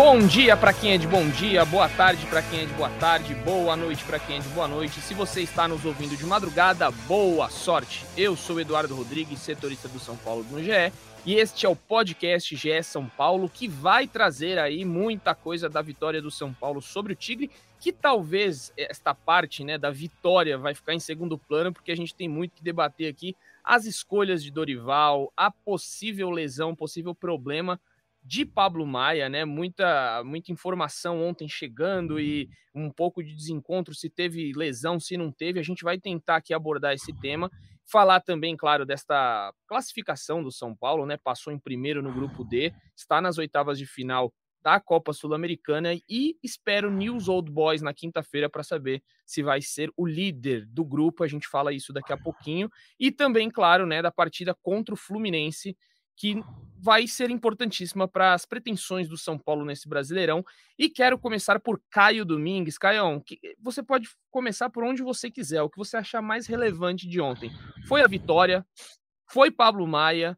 Bom dia para quem é de bom dia, boa tarde para quem é de boa tarde, boa noite para quem é de boa noite. Se você está nos ouvindo de madrugada, boa sorte. Eu sou Eduardo Rodrigues, setorista do São Paulo no GE, e este é o podcast GE São Paulo que vai trazer aí muita coisa da vitória do São Paulo sobre o Tigre, que talvez esta parte, né, da vitória vai ficar em segundo plano, porque a gente tem muito que debater aqui as escolhas de Dorival, a possível lesão, possível problema de Pablo Maia, né? Muita, muita informação ontem chegando e um pouco de desencontro se teve lesão, se não teve. A gente vai tentar aqui abordar esse tema. Falar também, claro, desta classificação do São Paulo, né? Passou em primeiro no grupo D, está nas oitavas de final da Copa Sul-Americana e espero News Old Boys na quinta-feira para saber se vai ser o líder do grupo. A gente fala isso daqui a pouquinho. E também, claro, né, da partida contra o Fluminense que vai ser importantíssima para as pretensões do São Paulo nesse Brasileirão. E quero começar por Caio Domingues. Caio, você pode começar por onde você quiser, o que você achar mais relevante de ontem. Foi a vitória? Foi Pablo Maia?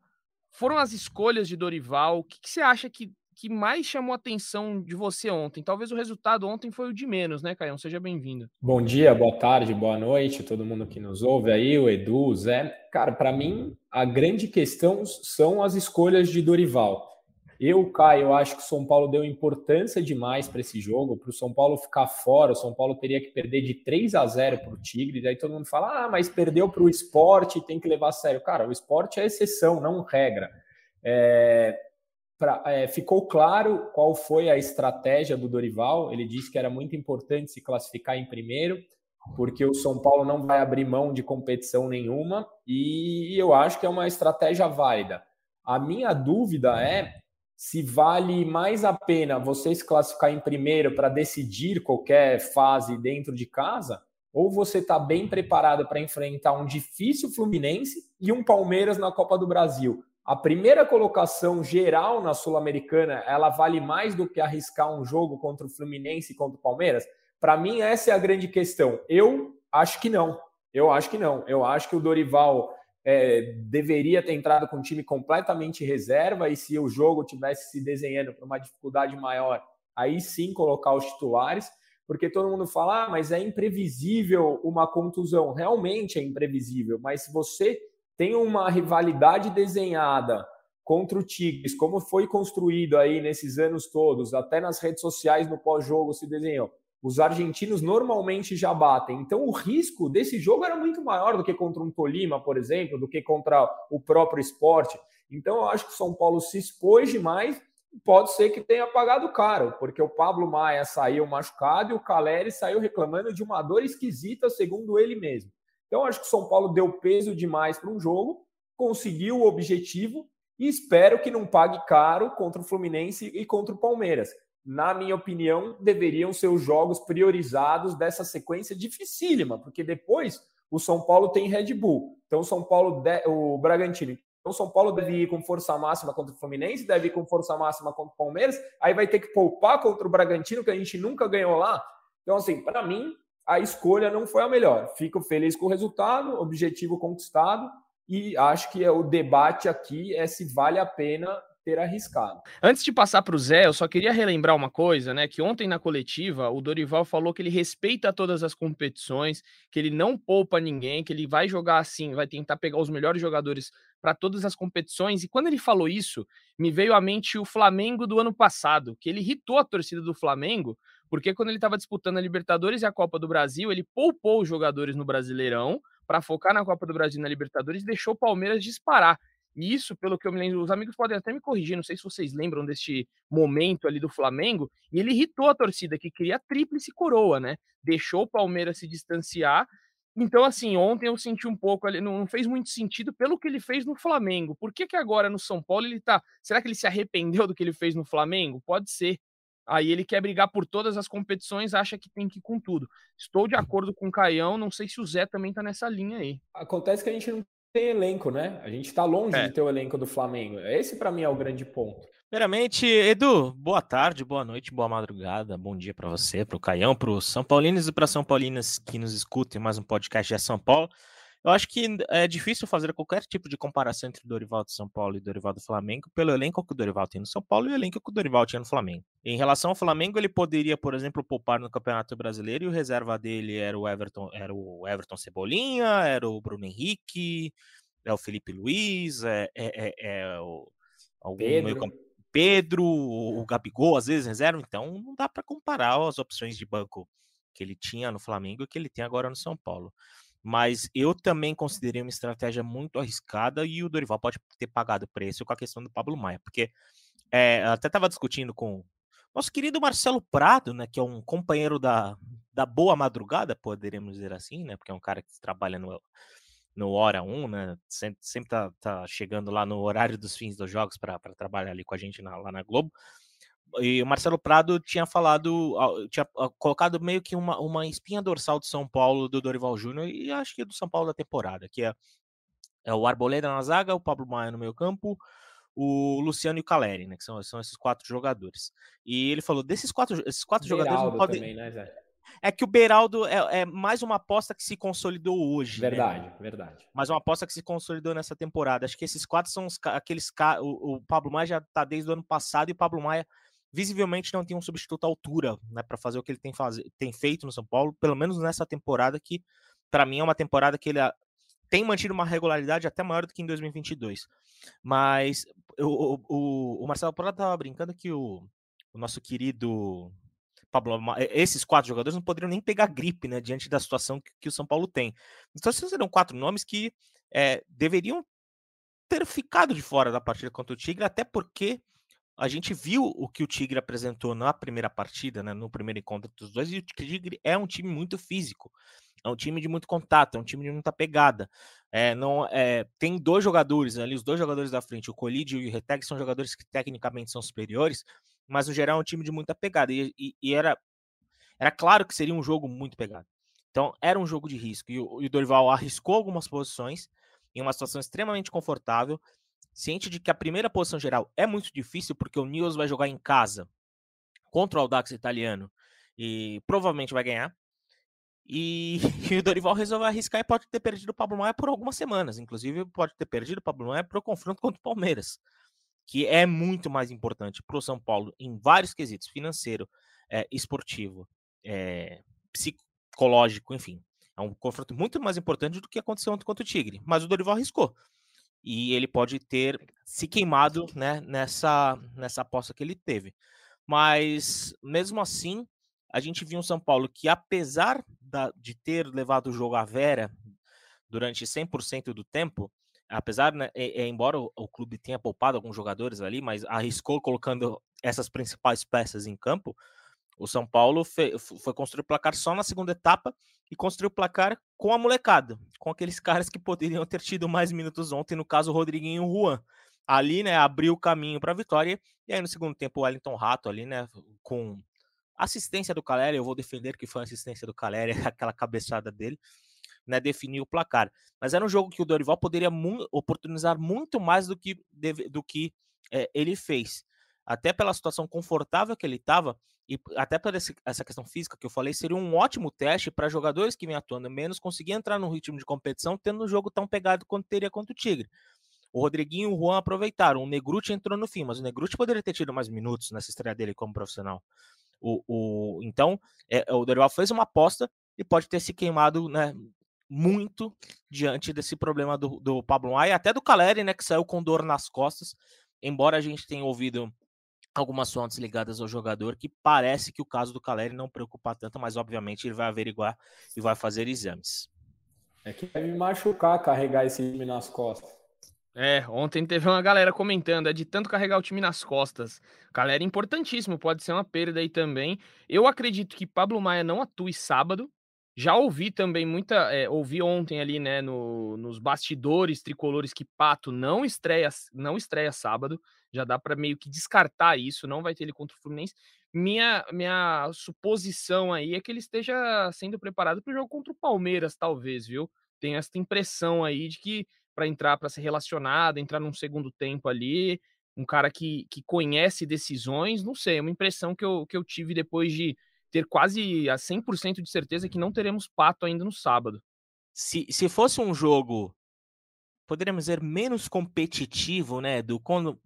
Foram as escolhas de Dorival? O que, que você acha que que mais chamou a atenção de você ontem? Talvez o resultado ontem foi o de menos, né, Caio? Seja bem-vindo. Bom dia, boa tarde, boa noite, todo mundo que nos ouve aí, o Edu, o Zé. Cara, para mim, a grande questão são as escolhas de Dorival. Eu, Caio, acho que o São Paulo deu importância demais para esse jogo. Para o São Paulo ficar fora, o São Paulo teria que perder de 3 a 0 para o Tigre. Daí todo mundo fala: ah, mas perdeu para o esporte, tem que levar a sério. Cara, o esporte é exceção, não regra. É, pra, é, ficou claro qual foi a estratégia do Dorival. Ele disse que era muito importante se classificar em primeiro, porque o São Paulo não vai abrir mão de competição nenhuma, e eu acho que é uma estratégia válida. A minha dúvida é se vale mais a pena você se classificar em primeiro para decidir qualquer fase dentro de casa, ou você está bem preparado para enfrentar um difícil Fluminense e um Palmeiras na Copa do Brasil a primeira colocação geral na Sul-Americana, ela vale mais do que arriscar um jogo contra o Fluminense e contra o Palmeiras? Para mim, essa é a grande questão. Eu acho que não. Eu acho que não. Eu acho que o Dorival é, deveria ter entrado com um time completamente reserva e se o jogo tivesse se desenhando para uma dificuldade maior, aí sim colocar os titulares, porque todo mundo fala, ah, mas é imprevisível uma contusão. Realmente é imprevisível, mas se você tem uma rivalidade desenhada contra o Tigres, como foi construído aí nesses anos todos, até nas redes sociais no pós-jogo se desenhou. Os argentinos normalmente já batem. Então o risco desse jogo era muito maior do que contra um Tolima, por exemplo, do que contra o próprio esporte. Então eu acho que o São Paulo se expôs demais. Pode ser que tenha pagado caro, porque o Pablo Maia saiu machucado e o Caleri saiu reclamando de uma dor esquisita, segundo ele mesmo. Então, acho que o São Paulo deu peso demais para um jogo, conseguiu o objetivo e espero que não pague caro contra o Fluminense e contra o Palmeiras. Na minha opinião, deveriam ser os jogos priorizados dessa sequência dificílima, porque depois o São Paulo tem Red Bull. Então, o São Paulo, o Bragantino. Então, o São Paulo deve ir com força máxima contra o Fluminense, deve ir com força máxima contra o Palmeiras, aí vai ter que poupar contra o Bragantino, que a gente nunca ganhou lá. Então, assim, para mim, a escolha não foi a melhor. Fico feliz com o resultado, objetivo conquistado, e acho que o debate aqui é se vale a pena ter arriscado. Antes de passar para o Zé, eu só queria relembrar uma coisa, né? Que ontem na coletiva o Dorival falou que ele respeita todas as competições, que ele não poupa ninguém, que ele vai jogar assim, vai tentar pegar os melhores jogadores para todas as competições. E quando ele falou isso, me veio à mente o Flamengo do ano passado, que ele irritou a torcida do Flamengo porque quando ele estava disputando a Libertadores e a Copa do Brasil, ele poupou os jogadores no Brasileirão para focar na Copa do Brasil e na Libertadores e deixou o Palmeiras disparar. E isso, pelo que eu me lembro, os amigos podem até me corrigir, não sei se vocês lembram deste momento ali do Flamengo, e ele irritou a torcida que queria a tríplice coroa, né? Deixou o Palmeiras se distanciar. Então, assim, ontem eu senti um pouco ali, não, fez muito sentido pelo que ele fez no Flamengo. Por que, que agora no São Paulo ele tá. Será que ele se arrependeu do que ele fez no Flamengo? Pode ser. Aí ele quer brigar por todas as competições, acha que tem que ir com tudo. Estou de acordo com o Caião, não sei se o Zé também tá nessa linha aí. Acontece que a gente não tem elenco, né? A gente está longe é. de ter o elenco do Flamengo. Esse para mim é o grande ponto. Primeiramente, Edu, boa tarde, boa noite, boa madrugada, bom dia para você, para o Caião, para os São Paulinos e para São Paulinas que nos escutem mais um podcast de São Paulo. Eu acho que é difícil fazer qualquer tipo de comparação entre o Dorival de São Paulo e o Dorival do Flamengo pelo elenco que o Dorival tem no São Paulo e o elenco que o Dorival tinha no Flamengo. Em relação ao Flamengo, ele poderia, por exemplo, poupar no Campeonato Brasileiro e o reserva dele era o Everton, era o Everton Cebolinha, era o Bruno Henrique, é o Felipe Luiz, é, é, é, é o algum Pedro. Meio, Pedro, o Gabigol, às vezes reserva, então não dá para comparar as opções de banco que ele tinha no Flamengo e que ele tem agora no São Paulo. Mas eu também considerei uma estratégia muito arriscada e o Dorival pode ter pagado preço com a questão do Pablo Maia, porque é, até estava discutindo com nosso querido Marcelo Prado, né, que é um companheiro da, da boa madrugada, poderíamos dizer assim, né, porque é um cara que trabalha no, no Hora 1, né, sempre, sempre tá, tá chegando lá no horário dos fins dos jogos para trabalhar ali com a gente na, lá na Globo e o Marcelo Prado tinha falado, tinha colocado meio que uma, uma espinha dorsal do São Paulo do Dorival Júnior e acho que do São Paulo da temporada, que é, é o Arboleda na zaga, o Pablo Maia no meio campo, o Luciano e o Caleri, né, que são, são esses quatro jogadores. E ele falou, desses quatro, esses quatro jogadores não podem... Também, né, Zé? É que o Beraldo é, é, mais uma aposta que se consolidou hoje. Né? Verdade, né? verdade. Mais uma aposta que se consolidou nessa temporada. Acho que esses quatro são os, aqueles. O, o Pablo Maia já tá desde o ano passado e o Pablo Maia visivelmente não tem um substituto à altura, né, para fazer o que ele tem, faz... tem feito no São Paulo, pelo menos nessa temporada que para mim é uma temporada que ele tem mantido uma regularidade até maior do que em 2022. Mas o, o, o Marcelo Prado estava brincando que o, o nosso querido Pablo, esses quatro jogadores não poderiam nem pegar gripe, né, diante da situação que, que o São Paulo tem. Então, esses serão quatro nomes que é, deveriam ter ficado de fora da partida contra o Tigre, até porque a gente viu o que o Tigre apresentou na primeira partida, né, no primeiro encontro dos dois, e o Tigre é um time muito físico, é um time de muito contato, é um time de muita pegada. É, não, é, tem dois jogadores ali, os dois jogadores da frente, o Colídio e o Reteg, são jogadores que tecnicamente são superiores, mas no geral é um time de muita pegada. E, e, e era, era claro que seria um jogo muito pegado. Então era um jogo de risco. E o, e o Dorival arriscou algumas posições em uma situação extremamente confortável ciente de que a primeira posição geral é muito difícil, porque o Nils vai jogar em casa contra o Audax italiano e provavelmente vai ganhar. E, e, o Dorival resolveu arriscar e pode ter perdido o Pablo Maia por algumas semanas. Inclusive, pode ter perdido o Pablo Maia para o confronto contra o Palmeiras, que é muito mais importante para o São Paulo em vários quesitos financeiro, é, esportivo, é, psicológico, enfim. É um confronto muito mais importante do que aconteceu ontem contra o Tigre. Mas o Dorival arriscou e ele pode ter se queimado né, nessa, nessa aposta que ele teve. Mas, mesmo assim, a gente viu um São Paulo que, apesar da, de ter levado o jogo à vera durante 100% do tempo, apesar, né, é, é, embora o, o, clube tenha poupado alguns jogadores ali, mas arriscou colocando essas principais peças em campo, o São Paulo foi, foi construir o placar só na segunda etapa e construiu o placar com a molecada, com aqueles caras que poderiam ter tido mais minutos ontem, no caso o Rodriguinho e o Juan. Ali, né, abriu o caminho para a vitória. E aí no segundo tempo o Wellington Rato ali, né, com assistência do Caleri, eu vou defender que foi assistência do Caleri, aquela cabeçada dele, né, definiu o placar. Mas era um jogo que o Dorival poderia mu oportunizar muito mais do que, do que é, ele fez. Até pela situação confortável que ele estava, e até por essa questão física que eu falei, seria um ótimo teste para jogadores que vêm atuando menos conseguir entrar no ritmo de competição, tendo um jogo tão pegado quanto teria contra o Tigre. O Rodriguinho e o Juan aproveitaram. O Negruti entrou no fim, mas o Negruti poderia ter tido mais minutos nessa estreia dele como profissional. O, o, então, é, o Dorival fez uma aposta e pode ter se queimado né, muito diante desse problema do, do Pablo Maia, até do Caleri, né, que saiu com dor nas costas. Embora a gente tenha ouvido algumas fontes ligadas ao jogador que parece que o caso do Caleri não preocupa tanto, mas obviamente ele vai averiguar e vai fazer exames. É que deve machucar carregar esse time nas costas. É, ontem teve uma galera comentando, é de tanto carregar o time nas costas. Caleri é importantíssimo, pode ser uma perda aí também. Eu acredito que Pablo Maia não atue sábado. Já ouvi também muita, é, ouvi ontem ali, né, no, nos bastidores tricolores que Pato não estreia, não estreia sábado já dá para meio que descartar isso, não vai ter ele contra o Fluminense. Minha, minha suposição aí é que ele esteja sendo preparado para o jogo contra o Palmeiras, talvez, viu? Tenho essa impressão aí de que para entrar, para ser relacionado, entrar num segundo tempo ali, um cara que, que conhece decisões, não sei, é uma impressão que eu, que eu tive depois de ter quase a 100% de certeza que não teremos pato ainda no sábado. se, se fosse um jogo, poderíamos dizer, menos competitivo, né? Do, com,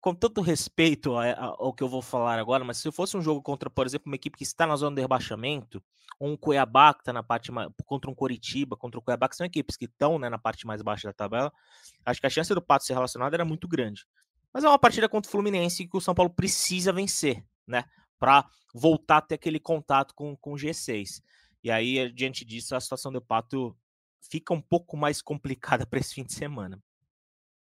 com tanto respeito ao que eu vou falar agora, mas se fosse um jogo contra, por exemplo, uma equipe que está na zona de rebaixamento, ou um Cuiabá que está na parte contra um Coritiba, contra o Cuiabá, que são equipes que estão né, na parte mais baixa da tabela, acho que a chance do Pato ser relacionado era muito grande. Mas é uma partida contra o Fluminense que o São Paulo precisa vencer, né? Para voltar a ter aquele contato com, com o G6. E aí, diante disso, a situação do Pato fica um pouco mais complicada para esse fim de semana.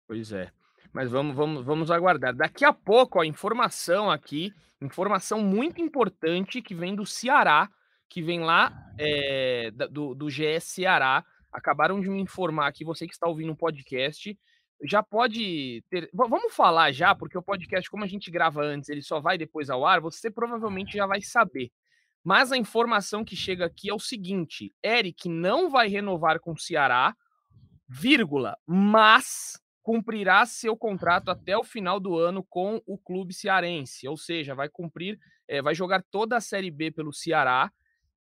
Pois é. Mas vamos, vamos, vamos aguardar. Daqui a pouco, a informação aqui, informação muito importante que vem do Ceará, que vem lá é, do, do GS Ceará. Acabaram de me informar aqui, você que está ouvindo o um podcast, já pode ter. Vamos falar já, porque o podcast, como a gente grava antes, ele só vai depois ao ar, você provavelmente já vai saber. Mas a informação que chega aqui é o seguinte: Eric não vai renovar com o Ceará, vírgula, mas cumprirá seu contrato até o final do ano com o clube cearense, ou seja, vai cumprir, é, vai jogar toda a Série B pelo Ceará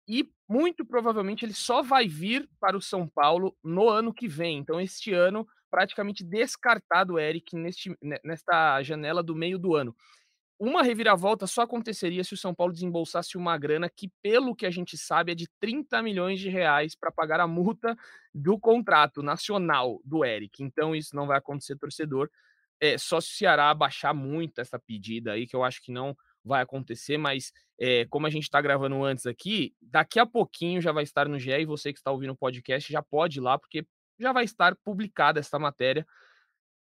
e muito provavelmente ele só vai vir para o São Paulo no ano que vem. Então, este ano, praticamente descartado o Eric neste, nesta janela do meio do ano. Uma reviravolta só aconteceria se o São Paulo desembolsasse uma grana que, pelo que a gente sabe, é de 30 milhões de reais para pagar a multa do contrato nacional do Eric. Então, isso não vai acontecer, torcedor. É, só se o Ceará baixar muito essa pedida aí, que eu acho que não vai acontecer, mas é, como a gente está gravando antes aqui, daqui a pouquinho já vai estar no GE e você que está ouvindo o podcast já pode ir lá, porque já vai estar publicada essa matéria.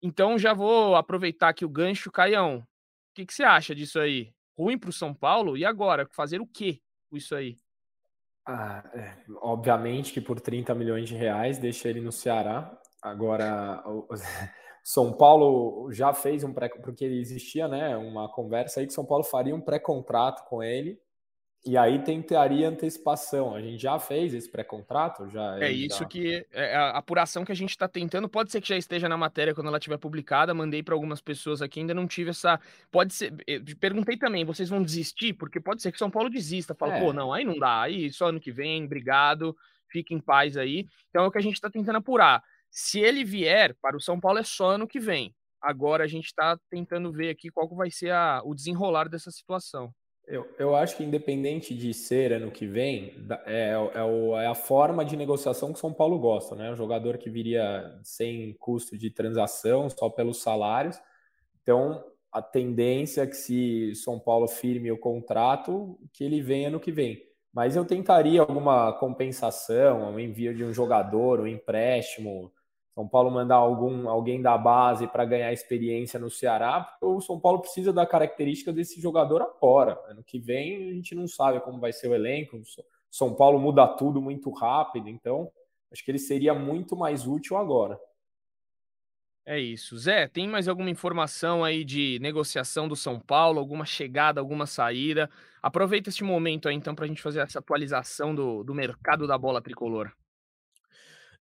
Então já vou aproveitar aqui o gancho, Caião. O que, que você acha disso aí? Ruim para o São Paulo? E agora? Fazer o quê com isso aí? Ah, é, obviamente que por 30 milhões de reais deixa ele no Ceará. Agora, o São Paulo já fez um pré, porque existia, né, uma conversa aí que São Paulo faria um pré-contrato com ele e aí tentaria antecipação. A gente já fez esse pré-contrato? Já, é isso já... que é a apuração que a gente está tentando. Pode ser que já esteja na matéria quando ela estiver publicada. Mandei para algumas pessoas aqui, ainda não tive essa. Pode ser. Perguntei também, vocês vão desistir? Porque pode ser que São Paulo desista. Fala, é. pô, não, aí não dá. Aí só ano que vem, obrigado, fique em paz aí. Então é o que a gente está tentando apurar. Se ele vier para o São Paulo, é só ano que vem. Agora a gente está tentando ver aqui qual vai ser a, o desenrolar dessa situação. Eu, eu acho que independente de ser ano que vem, é, é, é, a forma de negociação que São Paulo gosta, né? Um jogador que viria sem custo de transação, só pelos salários. Então, a tendência é que se São Paulo firme o contrato, que ele venha no que vem. Mas eu tentaria alguma compensação, um envio de um jogador, um empréstimo, são Paulo mandar algum alguém da base para ganhar experiência no Ceará, porque o São Paulo precisa da característica desse jogador agora. Ano que vem a gente não sabe como vai ser o elenco. São Paulo muda tudo muito rápido, então acho que ele seria muito mais útil agora. É isso. Zé, tem mais alguma informação aí de negociação do São Paulo, alguma chegada, alguma saída? Aproveita este momento aí então para a gente fazer essa atualização do, do mercado da bola tricolor.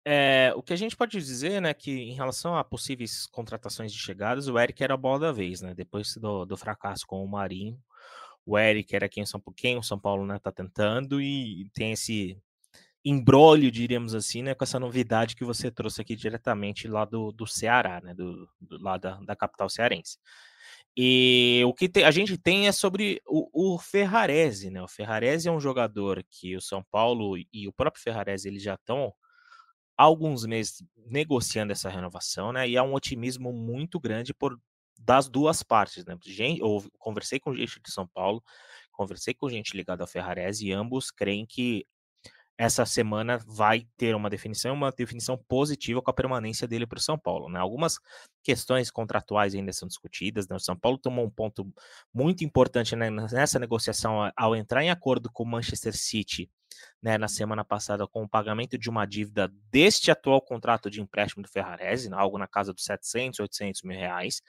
É, o que a gente pode dizer, né, que em relação a possíveis contratações de chegadas, o Eric era a bola da vez, né? Depois do, do fracasso com o Marinho, o Eric era quem, São, quem o São Paulo né, tá tentando e tem esse embrólio, diríamos assim, né, com essa novidade que você trouxe aqui diretamente lá do, do Ceará, né, do, do lá da, da capital cearense. E o que te, a gente tem é sobre o, o Ferrarese, né? O Ferrarese é um jogador que o São Paulo e o próprio Ferrarese eles já estão alguns meses negociando essa renovação, né? E há um otimismo muito grande por das duas partes, né? Gente, eu conversei com gente de São Paulo, conversei com gente ligada ao Ferrarese e ambos creem que essa semana vai ter uma definição, uma definição positiva com a permanência dele para o São Paulo. Né? Algumas questões contratuais ainda são discutidas. Né? O São Paulo tomou um ponto muito importante né, nessa negociação ao entrar em acordo com o Manchester City né, na semana passada com o pagamento de uma dívida deste atual contrato de empréstimo do Ferrarese, né, algo na casa dos 700, 800 mil reais.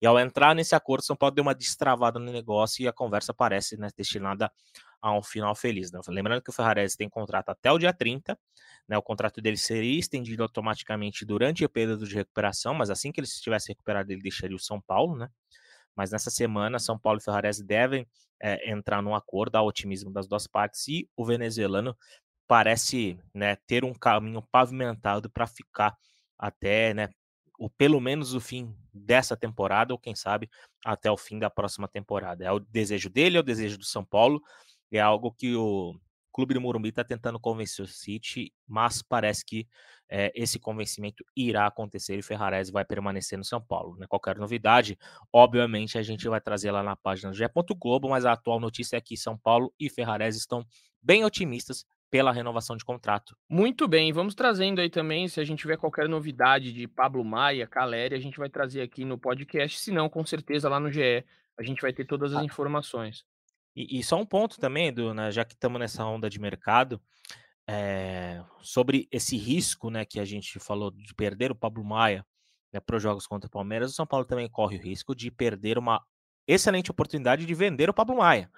E ao entrar nesse acordo, São Paulo deu uma destravada no negócio e a conversa parece né, destinada a um final feliz. Né? Lembrando que o Ferrarese tem contrato até o dia 30, né, o contrato dele seria estendido automaticamente durante o período de recuperação, mas assim que ele estivesse recuperado, ele deixaria o São Paulo, né? Mas nessa semana, São Paulo e Ferrarese devem é, entrar num acordo, há otimismo das duas partes, e o venezuelano parece né, ter um caminho pavimentado para ficar até, né, ou pelo menos o fim dessa temporada, ou quem sabe até o fim da próxima temporada. É o desejo dele, é o desejo do São Paulo, é algo que o Clube do Morumbi está tentando convencer o City, mas parece que é, esse convencimento irá acontecer e Ferrarese vai permanecer no São Paulo. Né? Qualquer novidade, obviamente, a gente vai trazer lá na página do GE. Globo, mas a atual notícia é que São Paulo e Ferrarese estão bem otimistas pela renovação de contrato. Muito bem, vamos trazendo aí também, se a gente tiver qualquer novidade de Pablo Maia, Caleri, a gente vai trazer aqui no podcast, se não, com certeza lá no GE a gente vai ter todas as ah. informações. E, e, só um ponto também, Edu, né, já que estamos nessa onda de mercado, é, sobre esse risco né, que a gente falou de perder o Pablo Maia né, para os jogos contra o Palmeiras, o São Paulo também corre o risco de perder uma excelente oportunidade de vender o Pablo Maia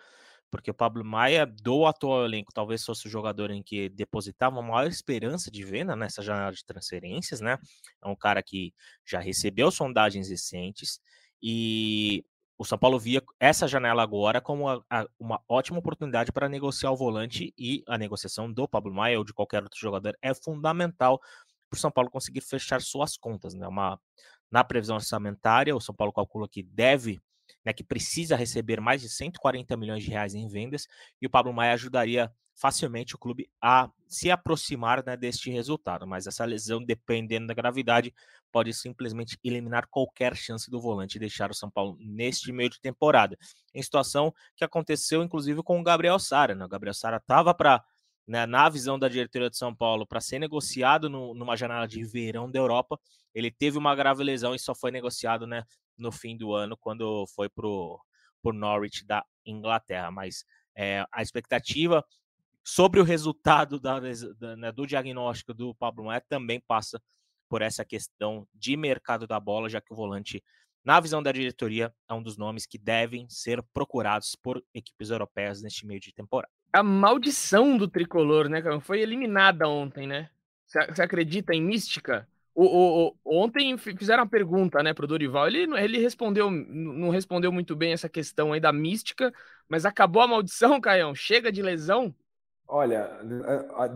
porque o Pablo Maia, do atual elenco, talvez fosse o jogador em que depositava a maior esperança de venda nessa janela de transferências, né? É um cara que já recebeu sondagens recentes e o São Paulo via essa janela agora como a, a, uma ótima oportunidade para negociar o volante e a negociação do Pablo Maia ou de qualquer outro jogador é fundamental para o São Paulo conseguir fechar suas contas, né? Uma, na previsão orçamentária, o São Paulo calcula que deve né, que precisa receber mais de 140 milhões de reais em vendas, e o Pablo Maia ajudaria facilmente o clube a se aproximar né, deste resultado. Mas essa lesão, dependendo da gravidade, pode simplesmente eliminar qualquer chance do volante e deixar o São Paulo neste meio de temporada. Em situação que aconteceu, inclusive, com o Gabriel Sara. Né? O Gabriel Sara estava para né, na visão da diretoria de São Paulo, para ser negociado no, numa janela de verão da Europa. Ele teve uma grave lesão e só foi negociado né, no fim do ano, quando foi para o Norwich da Inglaterra. Mas é, a expectativa sobre o resultado da, da, né, do diagnóstico do Pablo Maia também passa por essa questão de mercado da bola, já que o volante, na visão da diretoria, é um dos nomes que devem ser procurados por equipes europeias neste meio de temporada. A maldição do tricolor, né? Foi eliminada ontem, né? Você acredita em mística? O, o, o, ontem fizeram uma pergunta, né, pro Dorival. Ele, ele respondeu, não respondeu muito bem essa questão aí da mística, mas acabou a maldição, Caião? Chega de lesão? Olha,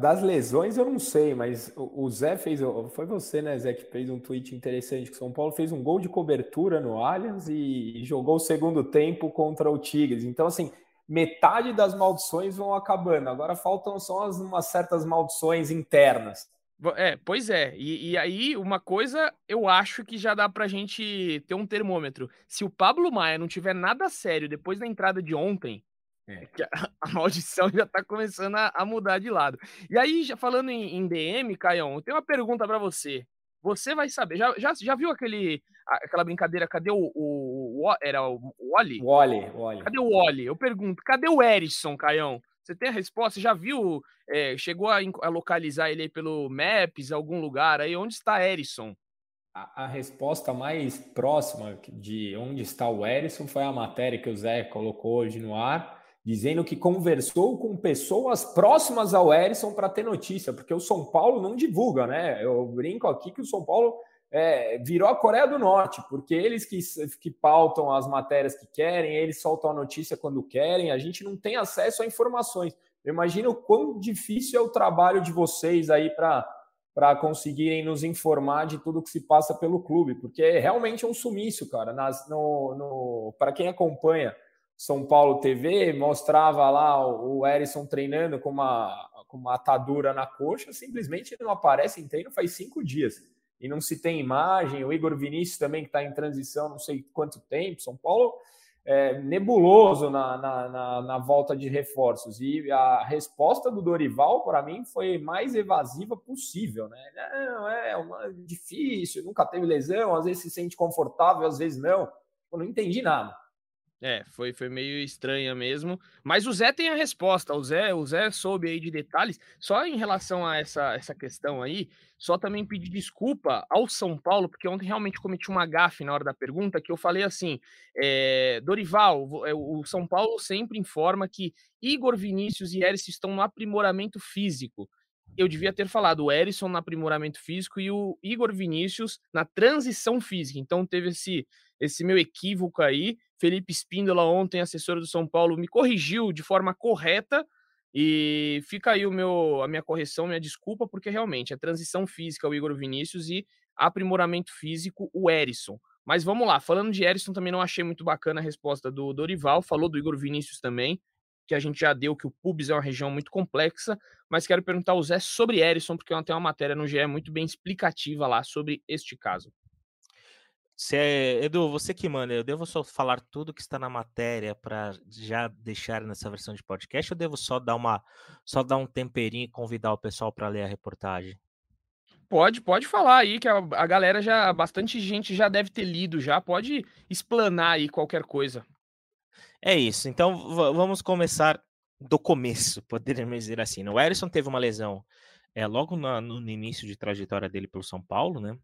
das lesões eu não sei, mas o Zé fez, foi você, né, Zé, que fez um tweet interessante que São Paulo fez um gol de cobertura no Allianz e jogou o segundo tempo contra o Tigres. Então, assim, metade das maldições vão acabando. Agora faltam só umas certas maldições internas. É, pois é. E, e, aí, uma coisa eu acho que já dá pra gente ter um termômetro. Se o Pablo Maia não tiver nada sério depois da entrada de ontem, é. a, a, maldição já tá começando a, a, mudar de lado. E aí, já falando em, em DM, Caião, eu tenho uma pergunta para você. Você vai saber. Já, já, já viu aquele, aquela brincadeira? Cadê o. o, o era o Wally? Wally, Wally. Cadê o Wally? Eu pergunto, cadê o Erisson, Caião? Você tem a resposta? Você já viu? É, chegou a, a, localizar ele pelo Maps, algum lugar aí? Onde está Erisson? A, a, resposta mais próxima de onde está o Erisson foi a matéria que o Zé colocou hoje no ar, dizendo que conversou com pessoas próximas ao Erisson para ter notícia, porque o São Paulo não divulga, né? Eu brinco aqui que o São Paulo é, virou a Coreia do Norte, porque eles que, que pautam as matérias que querem, eles soltam a notícia quando querem, a gente não tem acesso a informações. Eu imagino o quão difícil é o trabalho de vocês aí para conseguirem nos informar de tudo que se passa pelo clube, porque é realmente um sumiço, cara. No, no para quem acompanha São Paulo TV, mostrava lá o, o treinando com uma, com uma atadura na coxa, simplesmente não aparece em treino faz cinco dias e não se tem imagem. O Igor Vinícius também, que está em transição, não sei quanto tempo. São Paulo é, nebuloso na, na, na, na, volta de reforços. E a resposta do Dorival, para mim, foi mais evasiva possível. Né? Não, é uma, difícil, nunca teve lesão, às vezes se sente confortável, às vezes não. Eu não entendi nada. É, foi, foi meio estranha mesmo. Mas o Zé tem a resposta. O Zé, o Zé soube aí de detalhes. Só em relação a essa, essa questão aí, só também pedir desculpa ao São Paulo, porque ontem realmente cometi uma gafe na hora da pergunta, que eu falei assim: é, Dorival, eh, o São Paulo sempre informa que Igor Vinícius e Eris estão no aprimoramento físico eu devia ter falado o Erisson no aprimoramento físico e o Igor Vinícius na transição física. Então teve esse, esse meu equívoco aí. Felipe Espíndola, ontem, assessor do São Paulo, me corrigiu de forma correta. E fica aí o meu, a minha correção, minha desculpa, porque realmente é transição física o Igor Vinícius e aprimoramento físico o Erisson. Mas vamos lá, falando de Erisson, também não achei muito bacana a resposta do Dorival, falou do Igor Vinícius também, que a gente já deu que o Pubis é uma região muito complexa, mas quero perguntar ao Zé sobre Erisson, porque tem uma matéria no GE muito bem explicativa lá sobre este caso. Cê, Edu, você que manda, eu devo só falar tudo que está na matéria para já deixar nessa versão de podcast ou devo só dar uma só dar um temperinho e convidar o pessoal para ler a reportagem? Pode, pode falar aí que a, a galera já bastante gente já deve ter lido já, pode explanar aí qualquer coisa. É isso. Então vamos começar do começo, poderíamos dizer assim. Né? O Erisson teve uma lesão é, logo na, no início de trajetória dele pelo São Paulo, né?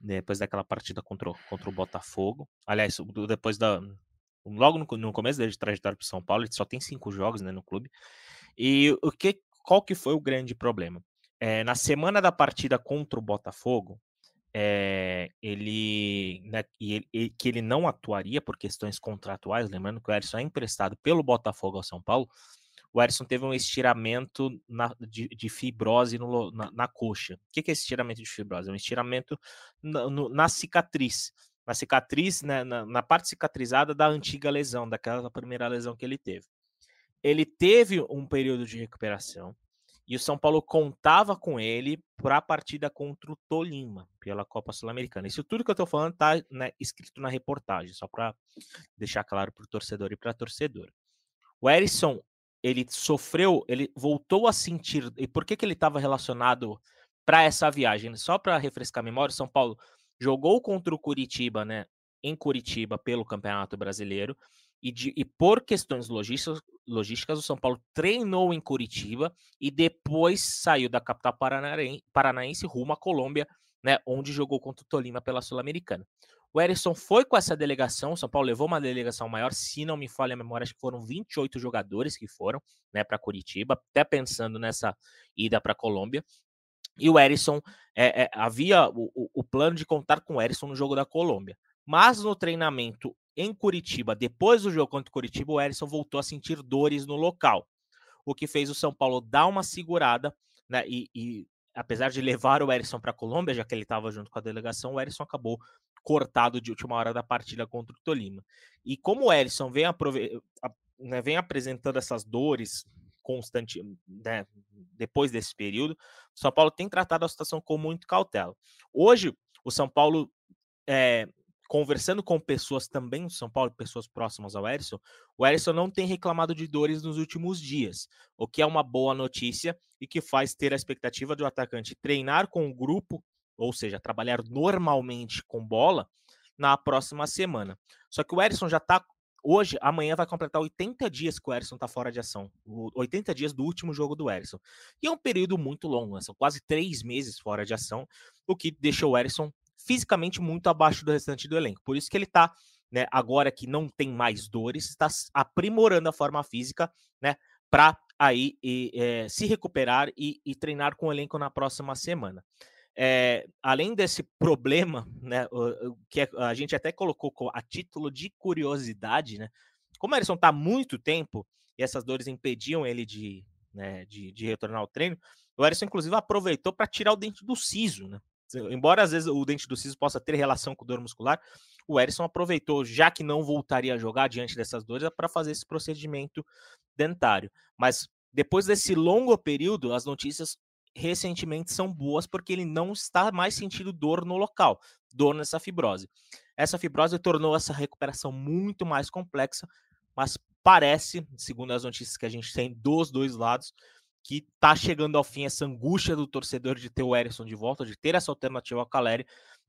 Depois daquela partida contra, contra o Botafogo. Aliás, depois da. Logo no, no começo dele de trajetória para São Paulo, ele só tem cinco jogos né, no clube. E o que, qual que foi o grande problema? É, na semana da partida contra o Botafogo, é, ele, né, ele, ele, que ele não atuaria por questões contratuais, lembrando que o Erson é emprestado pelo Botafogo ao São Paulo, o Erson teve um estiramento na, de, de, fibrose no, na, na, coxa. O que, é esse estiramento de fibrose? É um estiramento na, na cicatriz. Na cicatriz, né, na, na, parte cicatrizada da antiga lesão, daquela primeira lesão que ele teve. Ele teve um período de recuperação e o São Paulo contava com ele para a partida contra o Tolima, pela Copa Sul-Americana. Isso tudo que eu estou falando está né, escrito na reportagem, só para deixar claro para o torcedor e para a torcedora. O Erisson ele sofreu, ele voltou a sentir. E por que, que ele estava relacionado para essa viagem? Só para refrescar a memória, São Paulo jogou contra o Curitiba, né? Em Curitiba, pelo Campeonato Brasileiro. E, de, e por questões logísticas, logísticas, o São Paulo treinou em Curitiba e depois saiu da capital paranaense, rumo à Colômbia, né? Onde jogou contra o Tolima pela Sul-Americana. O Erisson foi com essa delegação, o São Paulo levou uma delegação maior, se não me falha a memória, acho que foram 28 jogadores que foram né, para Curitiba, até pensando nessa ida para Colômbia. E o Erisson, é, é, havia o, o, plano de contar com o Erisson no jogo da Colômbia. Mas no treinamento em Curitiba, depois do jogo contra o Curitiba, o Erisson voltou a sentir dores no local. O que fez o São Paulo dar uma segurada, né? E, e apesar de levar o Erisson para a Colômbia, já que ele estava junto com a delegação, o Erisson acabou cortado de última hora da partida contra o Tolima. E como o Erisson vem, né, vem apresentando essas dores constante né, depois desse período, o São Paulo tem tratado a situação com muito cautela. Hoje, o São Paulo, é, conversando com pessoas também do São Paulo, pessoas próximas ao Erisson, o Erisson não tem reclamado de dores nos últimos dias, o que é uma boa notícia e que faz ter a expectativa do atacante treinar com o grupo ou seja, trabalhar normalmente com bola na próxima semana. Só que o Erisson já está hoje, amanhã vai completar 80 dias que o Erisson está fora de ação. 80 dias do último jogo do Erisson. E é um período muito longo, né? são quase três meses fora de ação, o que deixou o Erisson fisicamente muito abaixo do restante do elenco. Por isso que ele está, né, agora que não tem mais dores, está aprimorando a forma física, né, para aí e, é, se recuperar e, e treinar com o elenco na próxima semana. É, além desse problema, né, que é, a gente até colocou a título de curiosidade, né, como o está muito tempo e essas dores impediam ele de, né, de, de retornar ao treino, o Erisson, inclusive, aproveitou para tirar o dente do siso, né? Embora às vezes o dente do siso possa ter relação com dor muscular, o Erisson aproveitou, já que não voltaria a jogar diante dessas dores, para fazer esse procedimento dentário. Mas depois desse longo período, as notícias recentemente são boas porque ele não está mais sentindo dor no local, dor nessa fibrose. Essa fibrose tornou essa recuperação muito mais complexa, mas parece, segundo as notícias que a gente tem dos dois lados, que está chegando ao fim essa angústia do torcedor de ter o Erisson de volta, de ter essa alternativa ao Caleri,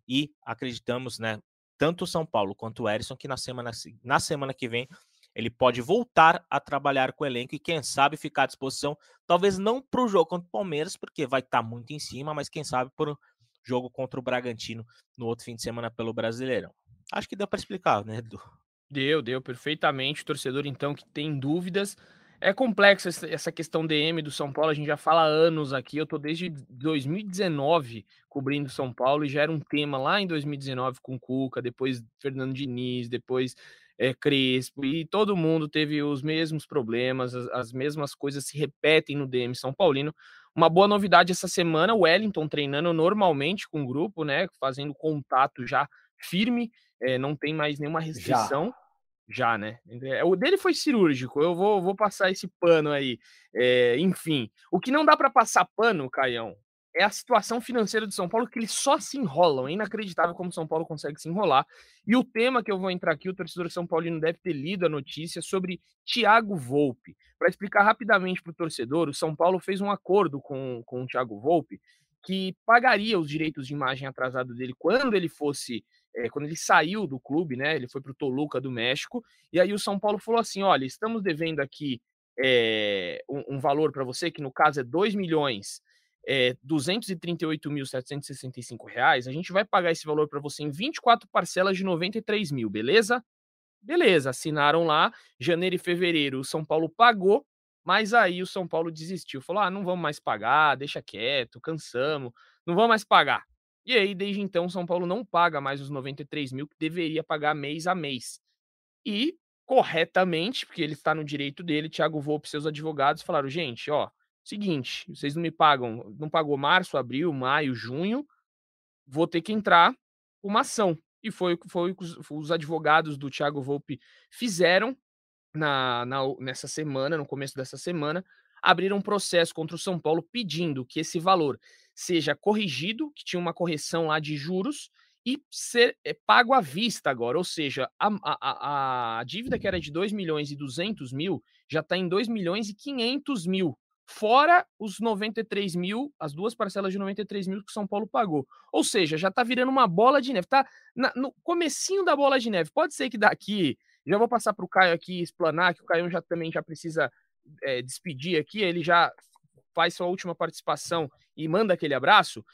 e acreditamos, né, tanto o São Paulo quanto o Erisson, que na semana, na semana que vem ele pode voltar a trabalhar com o elenco e, quem sabe, ficar à disposição, talvez não para o jogo contra o Palmeiras, porque vai estar tá muito em cima, mas quem sabe para o jogo contra o Bragantino no outro fim de semana pelo Brasileirão. Acho que deu para explicar, né, Edu? Deu, deu perfeitamente. O torcedor, então, que tem dúvidas. É complexa essa questão DM do São Paulo, a gente já fala há anos aqui. Eu tô desde 2019 cobrindo São Paulo e já era um tema lá em 2019 com Cuca, depois Fernando Diniz, depois é, Crespo, e todo mundo teve os mesmos problemas, as, as mesmas coisas se repetem no DM São Paulino. Uma boa novidade essa semana, o Wellington treinando normalmente com o grupo, né? Fazendo contato já firme, é, não tem mais nenhuma restrição. Já. Já né? É, o dele foi cirúrgico, eu vou, vou passar esse pano aí. É, enfim, o que não dá para passar pano, Caião, é a situação financeira de São Paulo que eles só se enrolam. É inacreditável como São Paulo consegue se enrolar. E o tema que eu vou entrar aqui, o torcedor São Paulino deve ter lido a notícia sobre Thiago Volpe. Para explicar rapidamente para o torcedor, o São Paulo fez um acordo com, com o Thiago Volpe que pagaria os direitos de imagem atrasado dele quando ele fosse. É, quando ele saiu do clube, né? Ele foi para o Toluca do México. E aí o São Paulo falou assim: olha, estamos devendo aqui é, um, um valor para você, que no caso é 2 milhões é, R$ 238.765, a gente vai pagar esse valor para você em 24 parcelas de 93 mil, beleza? Beleza, assinaram lá, janeiro e fevereiro o São Paulo pagou, mas aí o São Paulo desistiu, falou: ah, não vamos mais pagar, deixa quieto, cansamos, não vamos mais pagar. E aí, desde então, o São Paulo não paga mais os 93 mil que deveria pagar mês a mês. E corretamente, porque ele está no direito dele, Thiago Volpe e seus advogados falaram: gente, ó, Seguinte, vocês não me pagam, não pagou março, abril, maio, junho, vou ter que entrar uma ação. E foi foi os, os advogados do Thiago Volpe fizeram na, na, nessa semana, no começo dessa semana, abriram um processo contra o São Paulo pedindo que esse valor seja corrigido, que tinha uma correção lá de juros, e ser é, pago à vista agora. Ou seja, a, a, a dívida que era de 2 milhões e 200 mil já está em 2 milhões e 500 mil fora os 93 mil, as duas parcelas de 93 mil que São Paulo pagou. Ou seja, já tá virando uma bola de neve. Tá na, no comecinho da bola de neve. Pode ser que daqui, já vou passar para o Caio aqui explanar, que o Caio já também já precisa é, despedir aqui, ele já faz sua última participação e manda aquele abraço,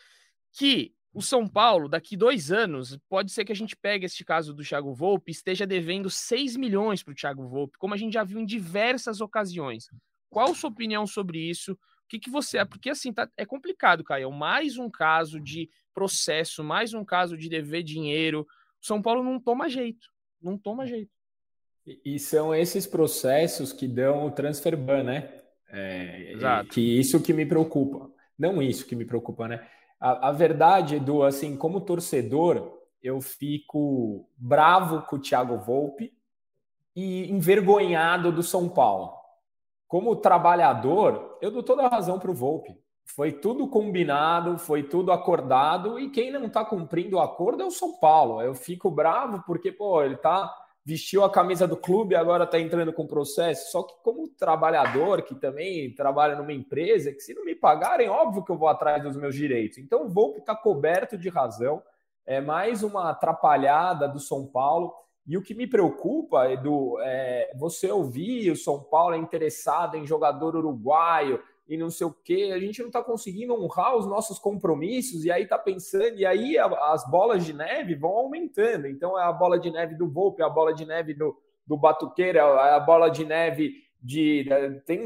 que o São Paulo, daqui dois anos, pode ser que a gente pegue este caso do Thiago Volpe esteja devendo 6 milhões para o Thiago Volpe, como a gente já viu em diversas ocasiões. Qual sua opinião sobre isso? O que, que você? Porque assim, tá, é complicado, Caio. Mais um caso de processo, mais um caso de dever dinheiro. O São Paulo não toma jeito. Não toma jeito. E são esses processos que dão o transfer ban, né? É, Exato. Que isso que me preocupa. Não isso que me preocupa, né? A, a verdade, Edu, assim, como torcedor, eu fico bravo com o Thiago Volpe e envergonhado do São Paulo como trabalhador, eu dou toda a razão para o Volpe. Foi tudo combinado, foi tudo acordado, e quem não está cumprindo o acordo é o São Paulo. Eu fico bravo porque, pô, ele tá vestiu a camisa do clube e agora está entrando com processo. Só que como trabalhador, que também trabalha numa empresa, que se não me pagarem, óbvio que eu vou atrás dos meus direitos. Então Volpe está coberto de razão. É mais uma atrapalhada do São Paulo. E o que me preocupa, Edu, é você ouvir o São Paulo é interessado em jogador uruguaio e não sei o quê, a gente não está conseguindo honrar os nossos compromissos, e aí está pensando, e aí as bolas de neve vão aumentando. Então é a bola de neve do Volpe, é a bola de neve do, do Batuqueira, é a bola de neve de. Tem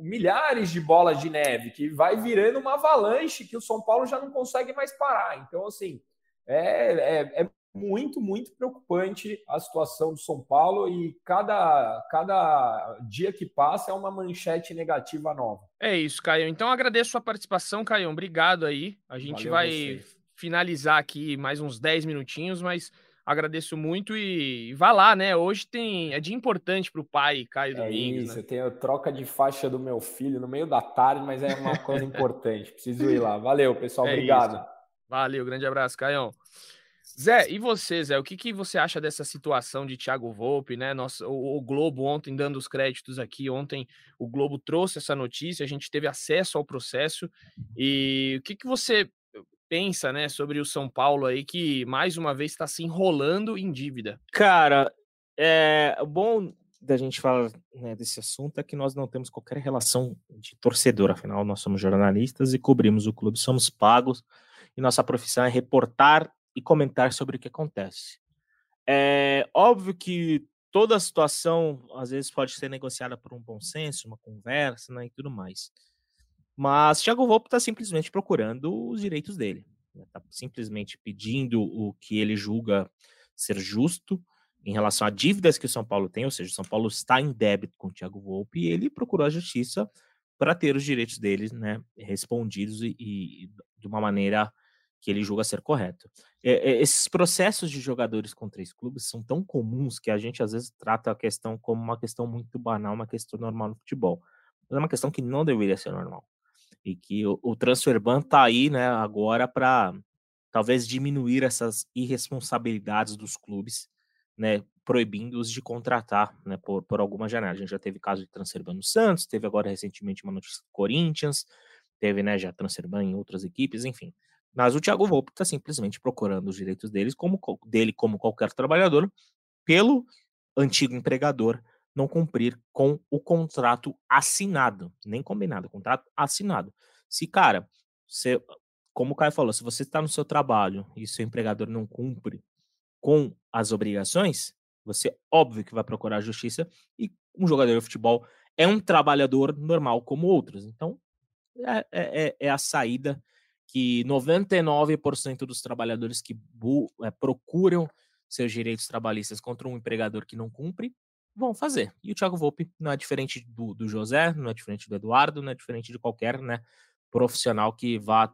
milhares de bolas de neve que vai virando uma avalanche que o São Paulo já não consegue mais parar. Então, assim, é, é, é muito, muito preocupante a situação do São Paulo e cada, cada dia que passa é uma manchete negativa nova. É isso, Caio. Então agradeço a sua participação, Caio. Obrigado aí. A gente Valeu vai você. finalizar aqui mais uns 10 minutinhos, mas agradeço muito e vá lá, né? Hoje tem é dia importante para o pai, Caio é Domingos. Isso, né? eu tenho troca de faixa do meu filho no meio da tarde, mas é uma coisa importante. Preciso ir lá. Valeu, pessoal. É obrigado. Isso. Valeu, grande abraço, Caio. Zé, e você, Zé, o que, que você acha dessa situação de Thiago Volpe, né? Nossa, o, o, Globo ontem dando os créditos aqui, ontem o Globo trouxe essa notícia, a gente teve acesso ao processo. E o que, que você pensa, né, sobre o São Paulo aí que mais uma vez está se enrolando em dívida? Cara, é bom da gente falar né, desse assunto é que nós não temos qualquer relação de torcedor, afinal nós somos jornalistas e cobrimos o clube, somos pagos e nossa profissão é reportar e comentar sobre o que acontece. É óbvio que toda a situação às vezes pode ser negociada por um bom senso, uma conversa, né, e tudo mais. Mas Thiago Volpe está simplesmente procurando os direitos dele. Está né, simplesmente pedindo o que ele julga ser justo em relação a dívidas que o São Paulo tem, ou seja, o São Paulo está em débito com o Thiago Volpe e ele procurou a justiça para ter os direitos deles né, respondidos e, e, de uma maneira que ele julga ser correto. É, é, esses processos de jogadores com três clubes são tão comuns que a gente às vezes trata a questão como uma questão muito banal, uma questão normal no futebol. Mas é uma questão que não deveria ser normal. E que o, o transfer ban está aí né, agora para talvez diminuir essas irresponsabilidades dos clubes né, proibindo-os de contratar né, por, por alguma janela. A gente já teve caso de transferban no Santos, teve agora recentemente uma notícia do Corinthians, teve né, já transferban em outras equipes, enfim. Mas o Thiago Volpe está simplesmente procurando os direitos deles como, dele como qualquer trabalhador, pelo antigo empregador não cumprir com o contrato assinado, nem combinado, contrato assinado. Se, cara, você, como o Caio falou, se você está no seu trabalho e seu empregador não cumpre com as obrigações, você óbvio que vai procurar a justiça e um jogador de futebol é um trabalhador normal como outros. Então, é, é, é, é a saída que 99% dos trabalhadores que é, procuram seus direitos trabalhistas contra um empregador que não cumpre vão fazer. E o Thiago Volpe não é diferente do, do José, não é diferente do Eduardo, não é diferente de qualquer né, profissional que vá,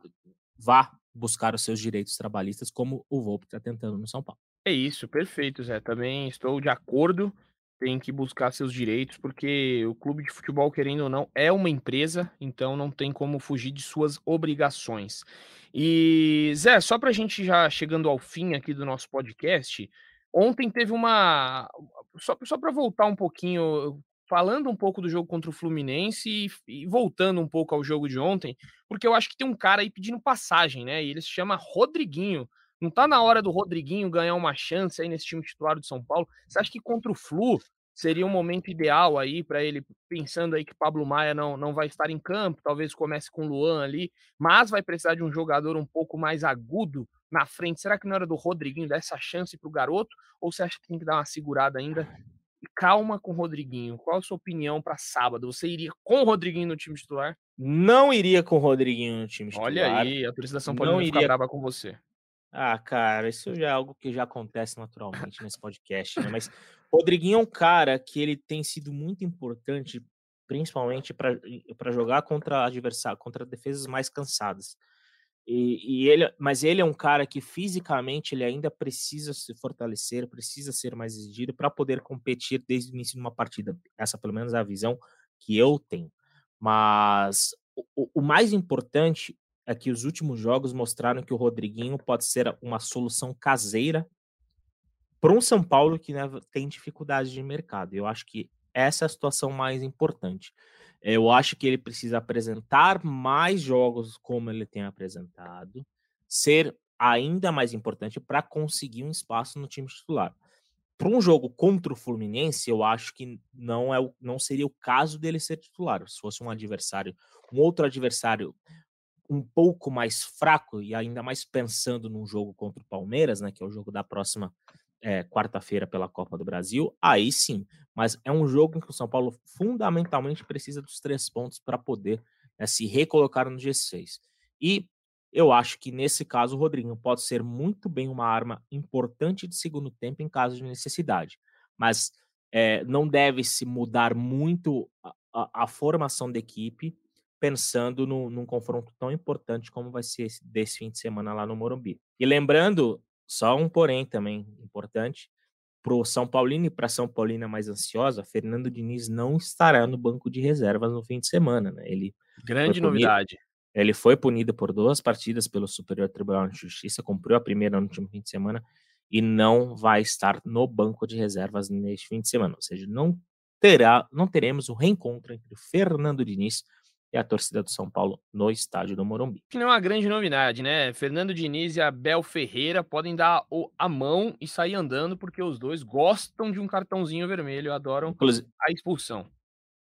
vá buscar os seus direitos trabalhistas, como o Volpe está tentando no São Paulo. É isso, perfeito, Zé. Também estou de acordo. Tem que buscar seus direitos, porque o clube de futebol, querendo ou não, é uma empresa, então não tem como fugir de suas obrigações. E, Zé, só para a gente já chegando ao fim aqui do nosso podcast, ontem teve uma. Só, só para voltar um pouquinho, falando um pouco do jogo contra o Fluminense e, e, voltando um pouco ao jogo de ontem, porque eu acho que tem um cara aí pedindo passagem, né? E ele se chama Rodriguinho. Não tá na hora do Rodriguinho ganhar uma chance aí nesse time titular do São Paulo? Você acha que contra o Flu seria um momento ideal aí para ele, pensando aí que Pablo Maia não, não vai estar em campo, talvez comece com o Luan ali, mas vai precisar de um jogador um pouco mais agudo na frente. Será que não era do Rodriguinho dar essa chance para o garoto? Ou você acha que tem que dar uma segurada ainda? E calma com o Rodriguinho. Qual a sua opinião para sábado? Você iria com o Rodriguinho no time titular? Não iria com o Rodriguinho no time titular. Olha aí, a torcida São Paulo não iria brava com você. Ah, cara, isso já é algo que já acontece naturalmente nesse podcast, né? Mas Rodriguinho é um cara que ele tem sido muito importante, principalmente para jogar contra adversário, contra defesas mais cansadas. E, e, ele, mas ele é um cara que fisicamente ele ainda precisa se fortalecer, precisa ser mais exigido para poder competir desde o início de uma partida. Essa, pelo menos, é a visão que eu tenho. Mas o, o mais importante é que os últimos jogos mostraram que o Rodriguinho pode ser uma solução caseira para um São Paulo que né, tem dificuldade de mercado. Eu acho que essa é a situação mais importante. Eu acho que ele precisa apresentar mais jogos como ele tem apresentado, ser ainda mais importante para conseguir um espaço no time titular. Para um jogo contra o Fluminense, eu acho que não é não seria o caso dele ser titular. Se fosse um adversário, um outro adversário um pouco mais fraco e ainda mais pensando num jogo contra o Palmeiras, né, que é o jogo da próxima é, quarta-feira pela Copa do Brasil, aí sim. Mas é um jogo em que o São Paulo fundamentalmente precisa dos três pontos para poder né, se recolocar no G6. E eu acho que nesse caso o Rodrigo pode ser muito bem uma arma importante de segundo tempo em caso de necessidade. Mas é, não deve se mudar muito a, a, a formação da equipe pensando no, num confronto tão importante como vai ser esse, desse fim de semana lá no Morumbi. E lembrando, só um porém também importante, para o São Paulino e para São Paulina mais ansiosa, Fernando Diniz não estará no banco de reservas no fim de semana. Né? Ele Grande novidade. Ele foi punido por duas partidas pelo Superior Tribunal de Justiça, cumpriu a primeira no último fim de semana e não vai estar no banco de reservas neste fim de semana. Ou seja, não terá, não teremos o reencontro entre o Fernando Diniz e a torcida do São Paulo no estádio do Morumbi. Que não é uma grande novidade, né? Fernando Diniz e Abel Ferreira podem dar a mão e sair andando, porque os dois gostam de um cartãozinho vermelho, adoram inclusive, a expulsão.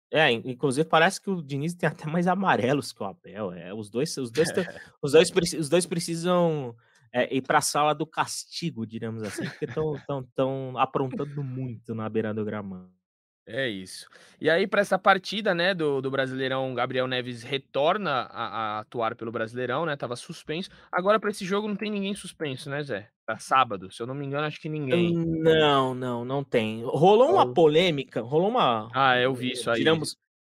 É, inclusive parece que o Diniz tem até mais amarelos que o Abel. É, os dois, os dois, os dois, os dois precisam é, ir para a sala do castigo, diríamos assim, porque estão tão, tão aprontando muito na beira do gramado. É isso. E aí, para essa partida, né, do, do Brasileirão, Gabriel Neves retorna a, a atuar pelo Brasileirão, né? Tava suspenso. Agora, para esse jogo, não tem ninguém suspenso, né, Zé? Pra sábado, se eu não me engano, acho que ninguém. Não, não, não tem. Rolou uma polêmica, rolou uma. Ah, eu vi isso aí.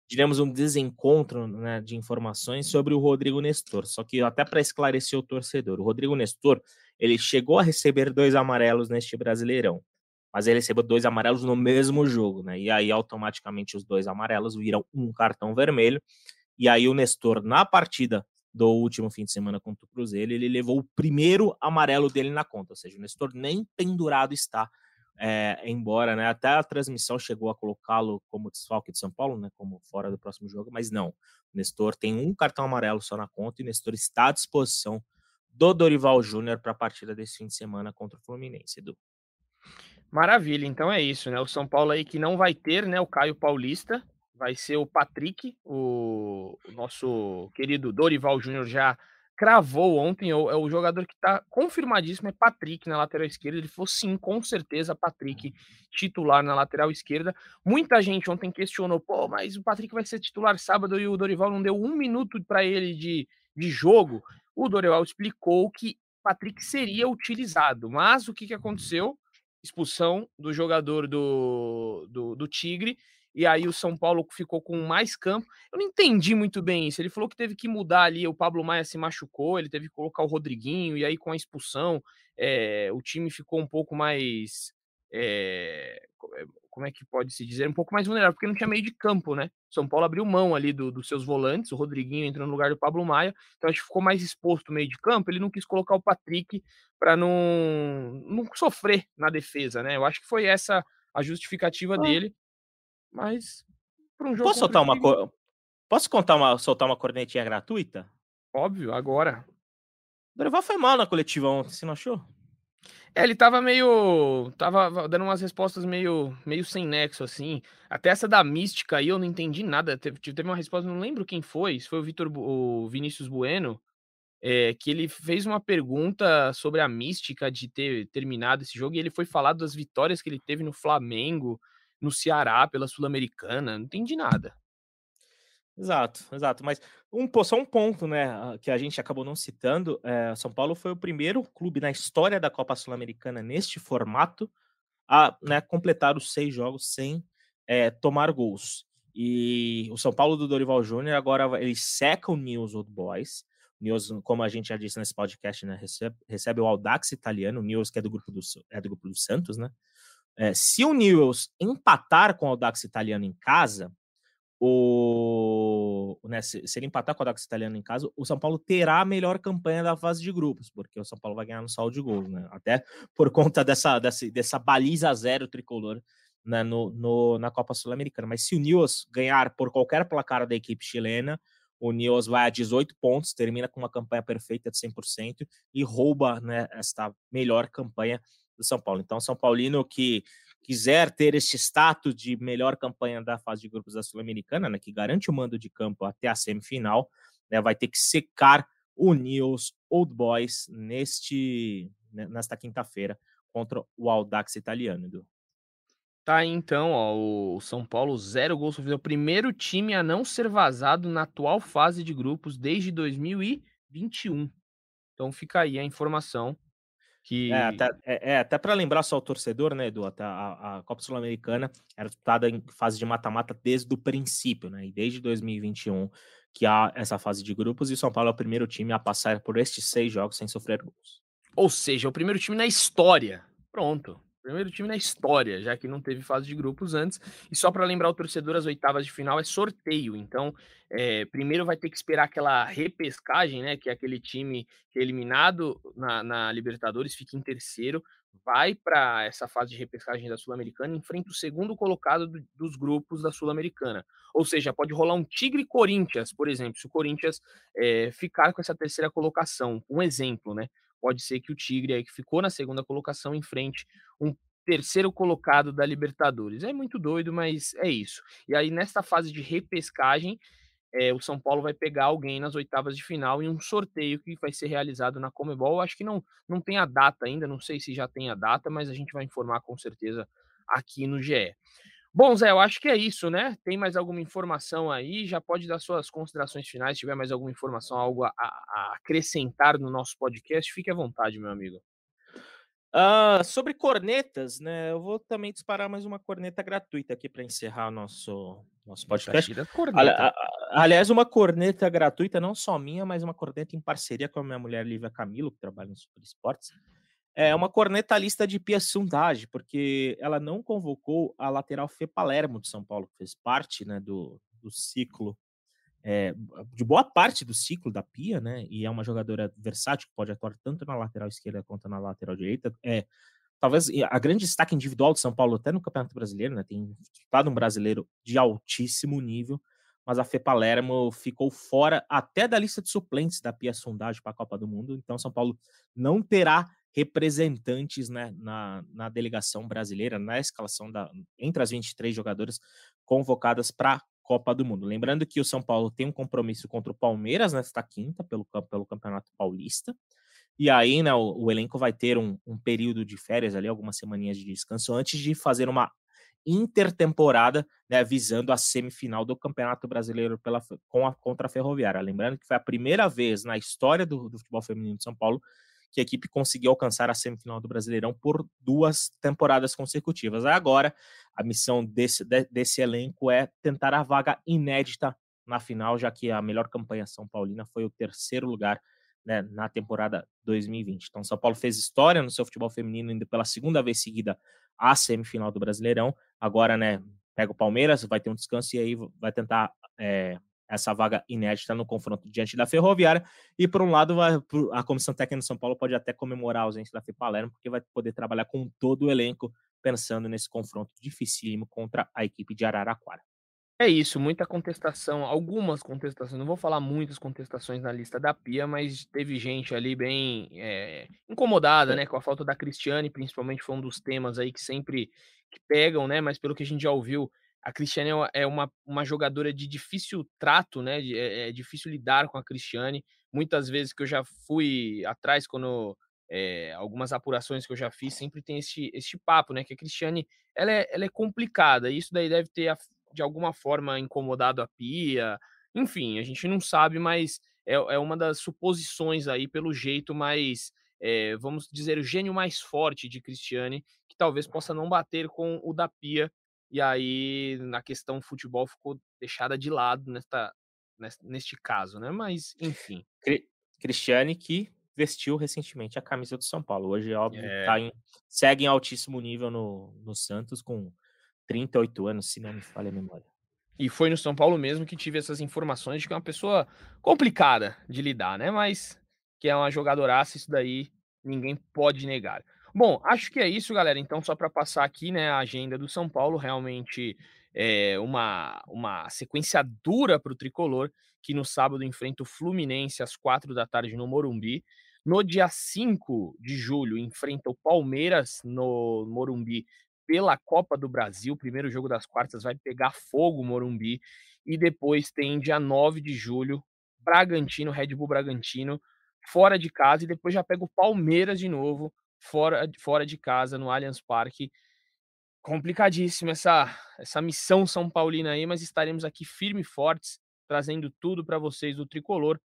Diremos um desencontro né, de informações sobre o Rodrigo Nestor. Só que até para esclarecer o torcedor, o Rodrigo Nestor ele chegou a receber dois amarelos neste Brasileirão mas ele recebeu dois amarelos no mesmo jogo, né? E aí automaticamente os dois amarelos viram um cartão vermelho. E aí o Nestor, na partida do último fim de semana contra o Cruzeiro, ele levou o primeiro amarelo dele na conta, ou seja, o Nestor nem pendurado está, é, embora né, até a transmissão chegou a colocá-lo como desfalque de São Paulo, né, como fora do próximo jogo, mas não. O Nestor tem um cartão amarelo só na conta e o Nestor está à disposição do Dorival Júnior para a partida desse fim de semana contra o Fluminense, Edu. Maravilha, então é isso, né? O São Paulo aí que não vai ter, né? O Caio Paulista, vai ser o Patrick, o, o nosso querido Dorival Júnior já cravou ontem, é o, é o jogador que está confirmadíssimo, é Patrick na lateral esquerda. Ele fosse sim, com certeza, Patrick titular na lateral esquerda. Muita gente ontem questionou, pô, mas o Patrick vai ser titular sábado e o Dorival não deu um minuto para ele de, de jogo. O Dorival explicou que Patrick seria utilizado, mas o que, que aconteceu? Expulsão do jogador do, do, do, Tigre, e aí o São Paulo ficou com mais campo. Eu não entendi muito bem isso. Ele falou que teve que mudar ali, o Pablo Maia se machucou, ele teve que colocar o Rodriguinho, e aí com a expulsão é, o time ficou um pouco mais. É, como é que pode se dizer? Um pouco mais vulnerável, porque não tinha meio de campo, né? São Paulo abriu mão ali do, dos seus volantes, o Rodriguinho entrou no lugar do Pablo Maia, então acho que ficou mais exposto no meio de campo. Ele não quis colocar o Patrick para não, não sofrer na defesa, né? Eu acho que foi essa a justificativa ah. dele. Mas para um jogo. Posso soltar uma co... Posso contar uma, soltar uma cornetinha gratuita? Óbvio, agora. O Dorival foi mal na coletiva ontem, você não achou? É, ele tava meio. Tava dando umas respostas meio, meio sem nexo, assim. Até essa da mística aí eu não entendi nada. Teve, teve uma resposta, não lembro quem foi, se foi o Vitor o Vinícius Bueno, é, que ele fez uma pergunta sobre a mística de ter terminado esse jogo e ele foi falar das vitórias que ele teve no Flamengo, no Ceará, pela Sul-Americana. Não entendi nada. Exato, exato. Mas um, só um ponto, né, que a gente acabou não citando, é, São Paulo foi o primeiro clube na história da Copa Sul-Americana neste formato a né, completar os seis jogos sem é, tomar gols. E o São Paulo do Dorival Júnior agora ele seca o News Old Boys. News, como a gente já disse nesse podcast, né, recebe, recebe o Audax italiano, o News que é do grupo do, é do grupo do Santos, né? É, se o News empatar com o Audax italiano em casa, o, né, se, se, ele empatar com o Audax Italiano em casa, o São Paulo terá a melhor campanha da fase de grupos, porque o São Paulo vai ganhar no saldo de gols, né? Até por conta dessa, dessa, dessa baliza zero tricolor né, no, no, na Copa Sul-Americana. Mas se o Nils ganhar por qualquer placar da equipe chilena, o Nils vai a 18 pontos, termina com uma campanha perfeita de 100% e rouba né, esta melhor campanha do São Paulo. Então, São Paulino que quiser ter este status de melhor campanha da fase de grupos da Sul-Americana, né, que garante o mando de campo até a semifinal, né, vai ter que secar o News Old Boys neste, né, nesta quinta-feira contra o Audax italiano, Edu. Tá aí então, ó, o São Paulo zero gols sofrido, o primeiro time a não ser vazado na atual fase de grupos desde 2021. Então fica aí a informação que... É, até, é, é, até para lembrar só o torcedor, né, Edu? A, a Copa Sul-Americana era disputada em fase de mata-mata desde o princípio, né? E desde 2021 que há essa fase de grupos e o São Paulo é o primeiro time a passar por estes seis jogos sem sofrer gols. Ou seja, é o primeiro time na história. Pronto. Primeiro time na história, já que não teve fase de grupos antes. E só para lembrar o torcedor, as oitavas de final é sorteio. Então, é, primeiro vai ter que esperar aquela repescagem, né? Que é aquele time que é eliminado na, na Libertadores, fica em terceiro, vai para essa fase de repescagem da Sul-Americana, enfrenta o segundo colocado do, dos grupos da Sul-Americana. Ou seja, pode rolar um Tigre Corinthians, por exemplo, se o Corinthians é, ficar com essa terceira colocação. Um exemplo, né? Pode ser que o Tigre, aí, que ficou na segunda colocação, enfrente um terceiro colocado da Libertadores. É muito doido, mas é isso. E aí, nesta fase de repescagem, é, o São Paulo vai pegar alguém nas oitavas de final em um sorteio que vai ser realizado na Comebol. Acho que não, não tem a data ainda, não sei se já tem a data, mas a gente vai informar com certeza aqui no GE. Bom, Zé, eu acho que é isso, né? Tem mais alguma informação aí? Já pode dar suas considerações finais. Se tiver mais alguma informação, algo a, a acrescentar no nosso podcast, fique à vontade, meu amigo. Uh, sobre cornetas, né? Eu vou também disparar mais uma corneta gratuita aqui para encerrar o nosso, nosso podcast. Ali, aliás, uma corneta gratuita, não só minha, mas uma corneta em parceria com a minha mulher Lívia Camilo, que trabalha no Super Esportes é uma cornetalista de Pia Sundage, porque ela não convocou a lateral Fê Palermo de São Paulo, que fez parte né, do, do ciclo, é, de boa parte do ciclo da Pia, né? E é uma jogadora versátil, que pode atuar tanto na lateral esquerda quanto na lateral direita. É, talvez a grande destaque individual de São Paulo, até no Campeonato Brasileiro, né? Tem disputado um brasileiro de altíssimo nível, mas a Fê Palermo ficou fora até da lista de suplentes da Pia Sondagem para a Copa do Mundo. Então, São Paulo não terá representantes né, na, na delegação brasileira, na escalação da, entre as 23 jogadoras convocadas para a Copa do Mundo. Lembrando que o São Paulo tem um compromisso contra o Palmeiras nesta quinta, pelo, pelo Campeonato Paulista. E aí, né, o, o elenco vai ter um, um, período de férias ali, algumas semaninhas de descanso, antes de fazer uma intertemporada, né, visando a semifinal do Campeonato Brasileiro pela, com a, contra a Ferroviária. Lembrando que foi a primeira vez na história do, do futebol feminino de São Paulo que a equipe conseguiu alcançar a semifinal do Brasileirão por duas temporadas consecutivas. Agora, a missão desse, desse elenco é tentar a vaga inédita na final, já que a melhor campanha São Paulina foi o terceiro lugar né, na temporada 2020. Então, São Paulo fez história no seu futebol feminino, indo pela segunda vez seguida à semifinal do Brasileirão. Agora, né, pega o Palmeiras, vai ter um descanso e aí vai tentar é, essa vaga inédita no confronto diante da Ferroviária. E, por um lado, a comissão técnica de São Paulo pode até comemorar a ausência da Fê Palermo, porque vai poder trabalhar com todo o elenco, pensando nesse confronto dificílimo contra a equipe de Araraquara. É isso, muita contestação, algumas contestações, não vou falar muitas contestações na lista da Pia, mas teve gente ali bem é, incomodada, né, com a falta da Cristiane, principalmente foi um dos temas aí que sempre que pegam, né, mas pelo que a gente já ouviu, a Cristiane é, é uma, uma jogadora de difícil trato, né? É, é, difícil lidar com a Cristiane. Muitas vezes que eu já fui atrás, quando é, algumas apurações que eu já fiz, sempre tem esse, esse papo, né? Que a Cristiane ela é, ela é complicada. Isso daí deve ter, de alguma forma, incomodado a Pia. Enfim, a gente não sabe, mas é, é uma das suposições aí, pelo jeito mais, é, vamos dizer, o gênio mais forte de Cristiane, que talvez possa não bater com o da Pia e aí, na questão futebol, ficou deixada de lado nesta, neste caso, né? Mas, enfim. Cristiane que vestiu recentemente a camisa do São Paulo. Hoje, óbvio, é. tá em, segue em altíssimo nível no, no Santos, com 38 anos, se não me falha a memória. E foi no São Paulo mesmo que tive essas informações de que é uma pessoa complicada de lidar, né? Mas que é uma jogadoraça, isso daí ninguém pode negar. Bom, acho que é isso, galera. Então, só para passar aqui, né, a agenda do São Paulo, realmente é uma, uma sequência dura para o tricolor, que no sábado enfrenta o Fluminense às quatro da tarde no Morumbi. No dia 5 de julho, enfrenta o Palmeiras no Morumbi pela Copa do Brasil. O primeiro jogo das quartas vai pegar fogo Morumbi. E depois tem dia 9 de julho, Bragantino, Red Bull Bragantino, fora de casa. E depois já pega o Palmeiras de novo fora, fora de casa, no Allianz Parque. Complicadíssima essa, essa missão São Paulina aí, mas estaremos aqui firme e fortes, trazendo tudo para vocês do Tricolor,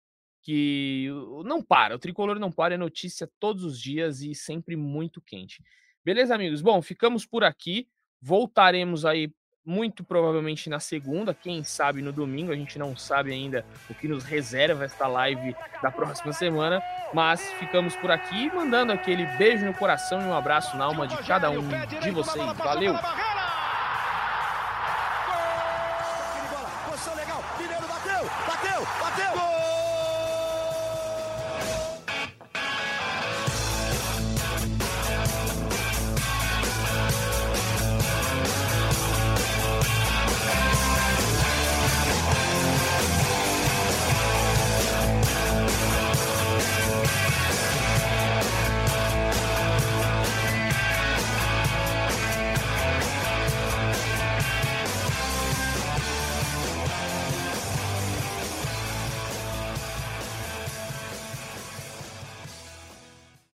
que não para, o Tricolor não para, é notícia todos os dias e sempre muito quente. Beleza, amigos? Bom, ficamos por aqui. Voltaremos aí muito provavelmente na segunda, quem sabe no domingo, a gente não sabe ainda o que nos reserva esta live da próxima semana, mas ficamos por aqui mandando aquele beijo no coração e um abraço na alma de cada um de vocês. Valeu!